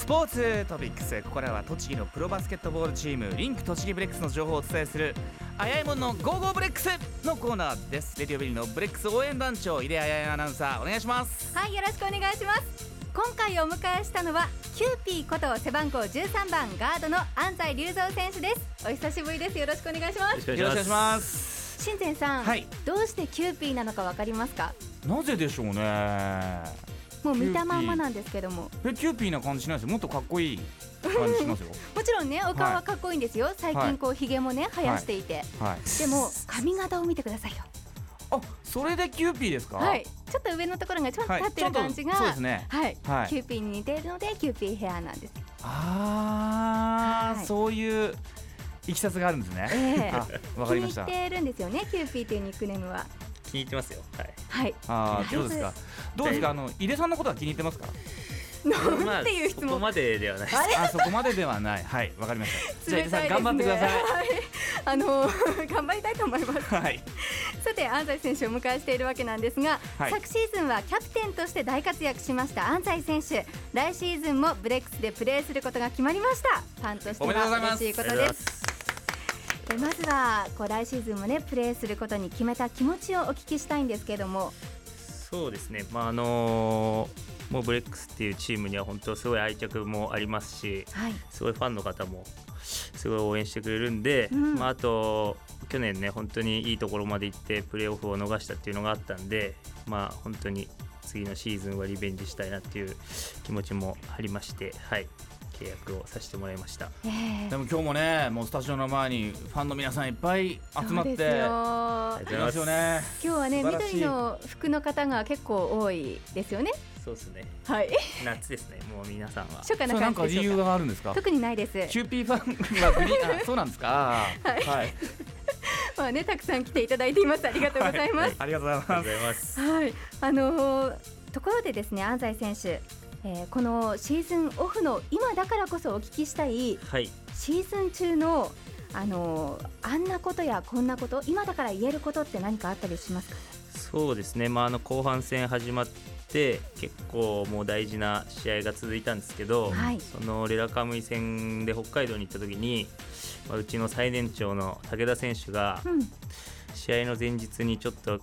スポーツトピックス。ここからは栃木のプロバスケットボールチームリンク栃木ブレックスの情報をお伝えするあやいもんの Go Go BREX のコーナーです。 RADIO BERRY のブレックス応援団長井出あやいアナウンサーお願いします。はいよろしくお願いします。今回お迎えしたのはキューピーこと背番号13番ガードの安齋竜三選手です。お久しぶりです。よろしくお願いします。よろしくお願いします。新前さん、はい。どうしてキューピーなのかわかりますか？なぜでしょうねもう見たまんまなんですけども。えキューピーな感じしないですよ。もっとかっこいい感じしますよ。もちろんねお顔はかっこいいんですよ、最近こうひげもね生やしていて、はい。でも髪型を見てくださいよ。あそれでキューピーですか？はい。ちょっと上のところがちょっと立ってる感じが、そうですね。はい、はい。キューピーに似ているのでキューピーヘアなんです。あー、はい。そういういきさつがあるんですね、ええ。あわかりました。気に入ってるんですよねキューピーというニックネームは気に入ってますよ。はい。はい。あーどうですか？どうですか？あの井出さんのことは気に入ってますか？なんていう質問？そこまでではない。あそこまでではない。はいわかりました。じゃあ井出さん冷たいね頑張ってくださはい。あの 頑張りたいと思います。いはい。さて安齋選手をお迎えしているわけなんですが、はい。昨シーズンはキャプテンとして大活躍しました安齋選手。来シーズンもブレックスでプレーすることが決まりました。ファンとしておめでとうございます。は嬉しいことですでまずはこう来シーズンもねプレーすることに決めた気持ちをお聞きしたいんですけれども。そうですね。まああのーもうブレックスっていうチームには本当すごい愛着もありますし、はい。すごいファンの方もすごい応援してくれるんで、うん。まああと去年ね本当にいいところまで行ってプレーオフを逃したっていうのがあったんで、まあ本当に次のシーズンはリベンジしたいなっていう気持ちもありまして、はい契約をさせてもらいました。えーでも今日もねもうスタジオの前にファンの皆さんいっぱい集まって。そうですよ。ね。今日はね緑の服の方が結構多いですよね。そうですね。はい。夏ですね。もう皆さんは。初夏な感じでしょうかがあるんですか？特にないです。キューピーファンはグリーンあそうなんですか？はい、はい。まあねたくさん来ていただいています。ありがとうございます。ありがとうござい。ますありがとうございます。はい、あのーところでですね安西選手、えーこのシーズンオフの今だからこそお聞きしたいはい。シーズン中のあのーあんなことやこんなこと今だから言えることって何かあったりしますか？そうですね、まあ、あの後半戦始まって結構もう大事な試合が続いたんですけど、はい。そのレラカムイ戦で北海道に行った時に、まあ、うちの最年長の武田選手がうん。試合の前日にちょっと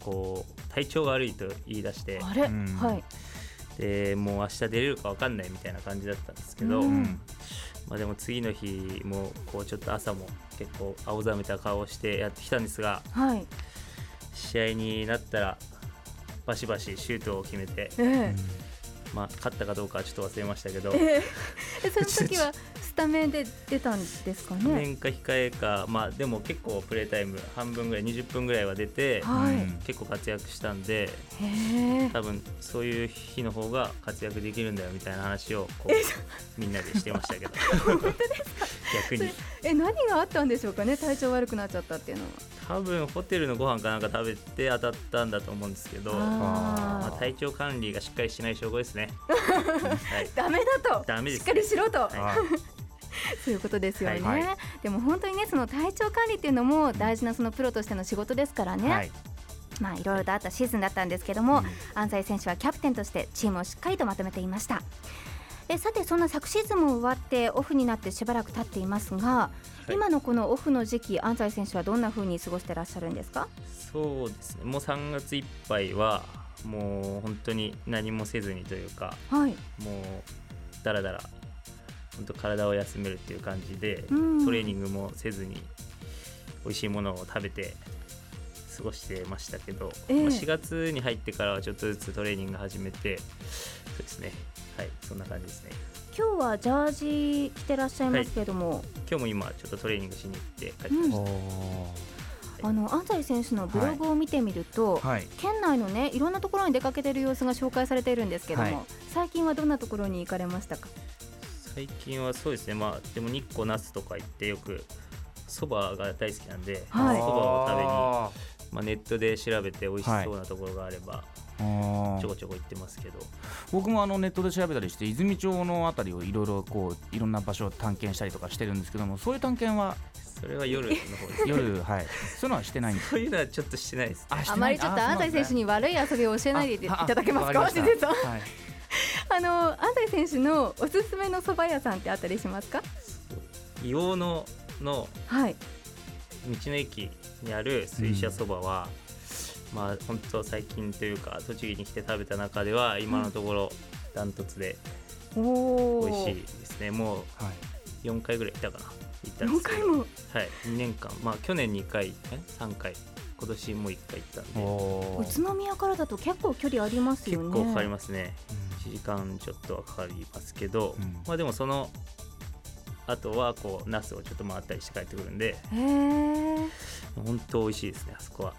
こう体調が悪いと言い出してあれ、うん。はいでもう明日出れるか分かんないみたいな感じだったんですけど、ううん。んまあ、でも次の日もこうちょっと朝も結構青ざめた顔をしてやってきたんですがはい。試合になったらバシバシシュートを決めて、えまあ、勝ったかどうかはちょっと忘れましたけど。え、ええその時は スタメンで出たんですかね？年か控えか、まあ、でも結構プレータイム半分ぐらい20分ぐらいは出て、はい、うん結構活躍したんで多分そういう日の方が活躍できるんだよみたいな話をこうみんなでしてましたけど。逆に。え何があったんでしょうかね？体調悪くなっちゃったっていうのは。多分ホテルのご飯かなんか食べて当たったんだと思うんですけどまあ、あ体調管理がしっかりしてない証拠ですね。はいーダメだと。ダメですしっかりしろと、はい。は いそういうことですよね、はいはでも本当にねその体調管理っていうのも大事なそのプロとしての仕事ですからね、はい。まあいろいろとあったシーズンだったんですけども、うん。安西選手はキャプテンとしてチームをしっかりとまとめていました。えさてそんな昨シーズンも終わってオフになってしばらく経っていますが、い。今のこのオフの時期安西選手はどんな風に過ごしてらっしゃるんですか？そうですね。もう3月いっぱいはもう本当に何もせずにというかはい。もうだらだら本当体を休めるっていう感じで、うん。トレーニングもせずに美味しいものを食べて過ごしてましたけど、ええ。まあ4月に入ってからはちょっとずつトレーニング始めてそうですね。はいそんな感じですね。今日はジャージ着てらっしゃいますけれども、今日も今ちょっとトレーニングしに行って帰ってきました、おーあの安西選手のブログを見てみると、はい。県内のねいろんなところに出かけている様子が紹介されているんですけども、はい。最近はどんなところに行かれましたか？最近はそうですね。まあでも日光那須とか行ってよくそばが大好きなんでそば、はいを食べに、あまあ、ネットで調べて美味しそうなところがあれば、ちょこちょこ行ってますけど。僕もあのネットで調べたりして泉町のあたりをいろいろこういろんな場所を探検したりとかしてるんですけどもそういう探検はそれは夜の方です 夜はい。そういうのはしてないんです。そういうのはちょっとしてないですね。ああまりちょっと安西選手に悪い遊びを教えないでいただけますか、あわりました。先生さん。はい。あの安西選手のおすすめの蕎麦屋さんってあったりしますか？硫黄ののはい。道の駅にある水車そばは、まあ本当最近というか栃木に来て食べた中では今のところダントツで美味しいですね、もはい、う4回ぐらい行ったかな行ったんで4すけど。回も。はい。2年間。まあ去年2回え3回。今年もう1回行ったんで。宇都宮からだと結構距離ありますよね。結構かかりますね。1時間ちょっとはかかりますけど、うん。まあでもそのあとはこうナスをちょっと回ったりして帰ってくるんで。本当美味しいですねあそこは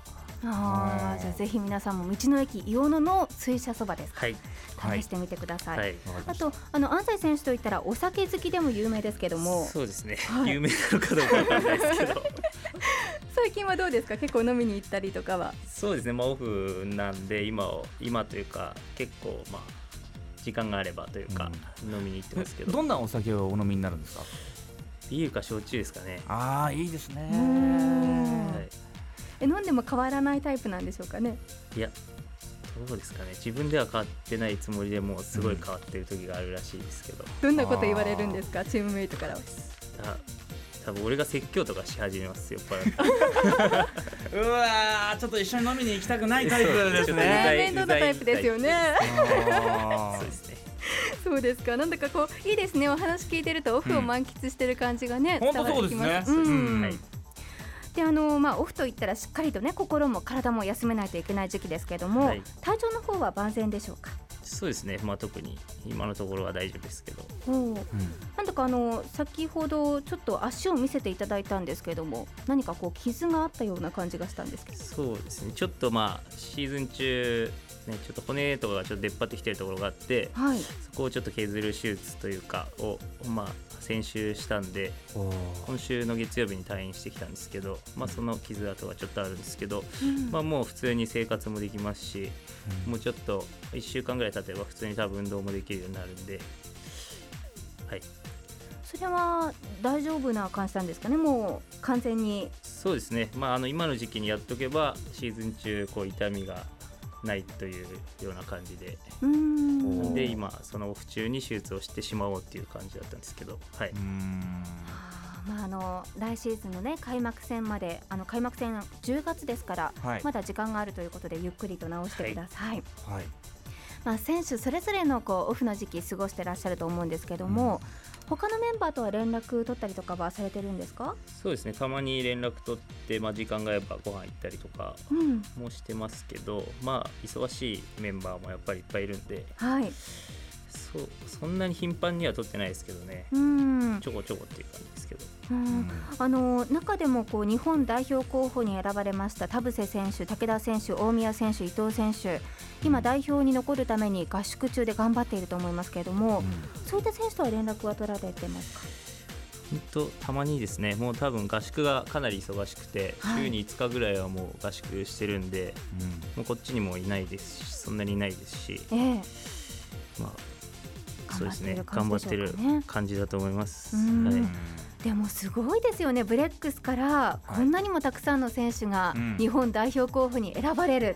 あーじゃあぜひ皆さんも道の駅伊予野の水車そばですか。はい。はい試してみてください、はい。あとあの安西選手といったらお酒好きでも有名ですけども。そうですね、はい。有名なのかどうかわかんないですけど。最近はどうですか？結構飲みに行ったりとかは。そうですね。まあオフなんで今を今というか結構まあ時間があればというか、飲みに行ってますけど。どんなお酒をお飲みになるんですか？ビールか焼酎ですかね、ああいいですね。うーん。はい、え飲んでも変わらないタイプなんでしょうかね？いやどうですかね。自分では変わってないつもりでもうすごい変わってる時があるらしいですけど、どんなこと言われるんですか？チームメイトからは。あ多分俺が説教とかし始めますよ酔っ払って。うわーちょっと一緒に飲みに行きたくないタイプですね。ね。面倒なタイプですよね。そうですね。そうですか。なんだかこういいですね。お話聞いてるとオフを満喫してる感じがね、本当伝わってきます。そうですね。ん。はいであのまあオフといったらしっかりとね心も体も休めないといけない時期ですけども、はい。体調の方は万全でしょうか？そうですね。まあ特に今のところは大丈夫ですけどなんだかあの先ほどちょっと足を見せていただいたんですけども何かこう傷があったような感じがしたんですけど。そうですね。ちょっとまあシーズン中ねちょっと骨とかがちょっと出っ張ってきてるところがあってはい。そこをちょっと削る手術というかをまあ先週したんで今週の月曜日に退院してきたんですけど、まあ、その傷跡がちょっとあるんですけど、うん。まあ、もう普通に生活もできますしもうちょっと1週間ぐらい経てば普通に多分運動もできるようになるんで、はい、それは大丈夫な感じなんですかね？もう完全に。そうですね、まあ、あの今の時期にやっとけばシーズン中こう痛みがないというような感じで。うーん。で今そのオフ中に手術をしてしまおうっていう感じだったんですけど、はい、うーん。あーまあ、あの来シーズンの、ね、開幕戦まであの開幕戦10月ですから、はい。まだ時間があるということでゆっくりと直してください、はいまあ、選手それぞれのこうオフの時期過ごしてらっしゃると思うんですけども、他のメンバーとは連絡取ったりとかはされてるんですか、そうですね。たまに連絡取って、まあ、時間があればご飯行ったりとかうん。もしてますけどまあ忙しいメンバーもやっぱりいっぱいいるんで。はいそうそんなに頻繁には取ってないですけどね。うん。ちょこちょこっていう感じですけど。うん。あの中でもこう日本代表候補に選ばれました田臥選手、武田選手、大宮選手、伊藤選手。今、代表に残るために合宿中で頑張っていると思いますけれども、そういった選手とは連絡は取られてますか？本当たまにですねもう多分合宿がかなり忙しくて、はい。週に5日ぐらいはもう合宿してるんでうん。もうこっちにもいないですしそんなにいないですし。ええ。まあそうですね。頑頑張ってるる感じだと思います、うん。はい、でもすごいですよね、ブレックスからこんなにもたくさんの選手がうん。日本代表候補に選ばれる、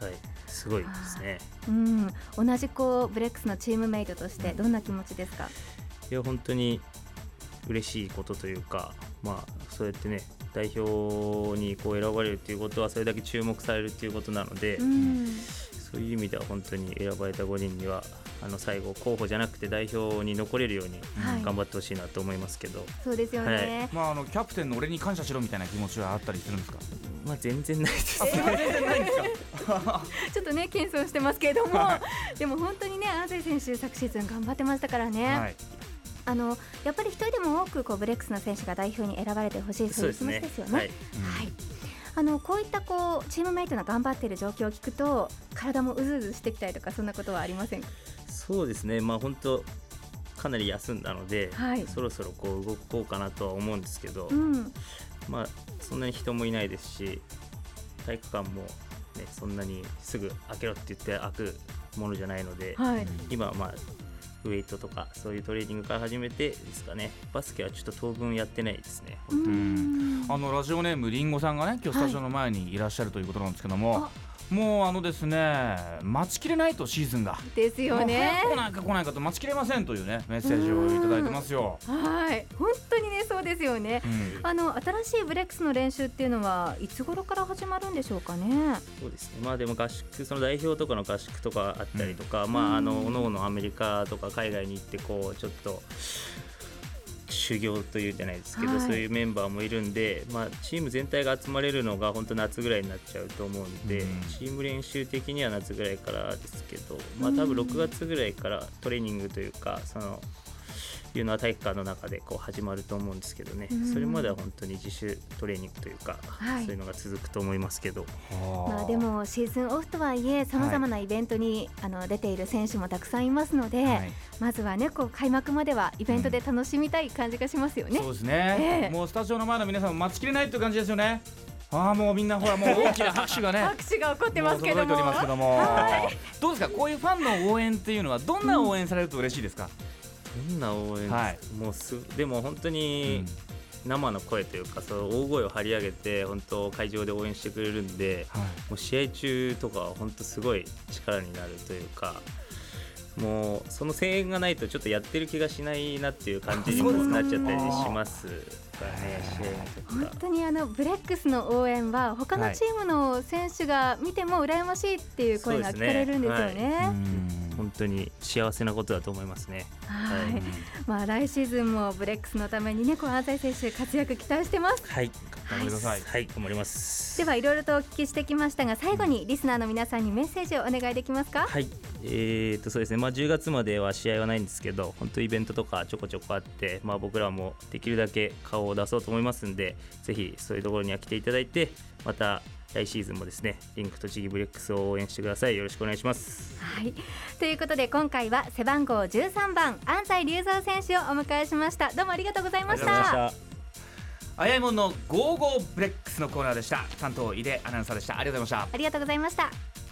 はい、すごいですね。うん、同じこうブレックスのチームメイトとしてどんな気持ちですか、いや本当に嬉しいことというかまあそうやってね代表にこう選ばれるっていうことはそれだけ注目されるっていうことなので、うん。そういう意味では本当に選ばれた5人にはあの最後候補じゃなくて代表に残れるようにはい。頑張ってほしいなと思いますけど、そうですよね、まああのキャプテンの俺に感謝しろみたいな気持ちはあったりするんですか？まあ全然ないです、全然ないんです。かちょっとね謙遜してますけれども。でも本当にね安西選手昨シーズン頑張ってましたからね、はい。あのやっぱり一人でも多くこうブレックスの選手が代表に選ばれてほしいそういう気持ちですよね。はい、はい。あのこういったこうチームメイトの頑張っている状況を聞くと体もうずうずしてきたりとかそんなことはありませんか？そうですね。まあ本当かなり休んだので、はい。そろそろこう動こうかなとは思うんですけど、うん。まあそんなに人もいないですし体育館も、ね、そんなにすぐ開けろって言って開くものじゃないので、はい、今はまあウェイトとかそういうトレーニングから始めてですかね。バスケはちょっと当分やってないですね。うん。あのラジオネームりんごさんがね今日スタジオの前にいらっしゃるということなんですけども、もうあのですね待ちきれないとシーズンが。ですよね。来ないか来ないかと待ちきれませんというねメッセージをいただいてますよ、はい。本当にねそうですよね。うん。あの新しいブレックスの練習っていうのはいつ頃から始まるんでしょうかね。そうですね。まあでも合宿その代表とかの合宿とかあったりとか、まああの各々アメリカとか海外に行ってこうちょっと修行というじゃないですけど、はい。そういうメンバーもいるんで、まあ、チーム全体が集まれるのが本当夏ぐらいになっちゃうと思うんで、うん。チーム練習的には夏ぐらいからですけど、まあ、多分6月ぐらいからトレーニングというかそのいうのは体育館の中でこう始まると思うんですけどね、うん。それまでは本当に自主トレーニングというか、はい。そういうのが続くと思いますけど。まあでもシーズンオフとはいえさまざまなイベントに、あの出ている選手もたくさんいますので、はい。まずはねこう開幕まではイベントで楽しみたい感じがしますよね。そうですね、ええ。もうスタジオの前の皆さんも待ちきれないという感じですよね。ああもうみんなほらもう大きな拍手がね拍手が起こってますけども。もう届いておりますけども、はどうですか？こういうファンの応援っていうのはどんな応援されると嬉しいですか、どんな応援はい。もうすでも本当に生の声というか、そう大声を張り上げて本当会場で応援してくれるんではい。もう試合中とかは本当すごい力になるというかもうその声援がないとちょっとやってる気がしないなっていう感じになっちゃったりします。本は。当にあのブレックスの応援は他のチームの選手が見ても羨ましいっていう声が聞かれるんですよね。本当に幸せなことだと思いますね。はいはいまあ来シーズンもブレックスのためにねこう安西選手活躍期待してます。はい、頑張ってくださいはい、頑張ります。ではいろいろとお聞きしてきましたが最後にリスナーの皆さんにメッセージをお願いできますか？はい、えー、とそうですね、まあ、10月までは試合はないんですけど、本当、イベントとかちょこちょこあって、まあ、僕らもできるだけ顔を出そうと思いますんで、ぜひそういうところには来ていただいて、また来シーズンもですね、リンク栃木ブレックスを応援してください。よろしくお願いします。はい、ということで今回は背番号13番安齋竜三選手をお迎えしました。どうもありがとうございましありがとうございまたした。あやいもんの Go Go BREX のコーナーでした。担当井出アナウンサーでした。ありがとうございました。ありがとうございました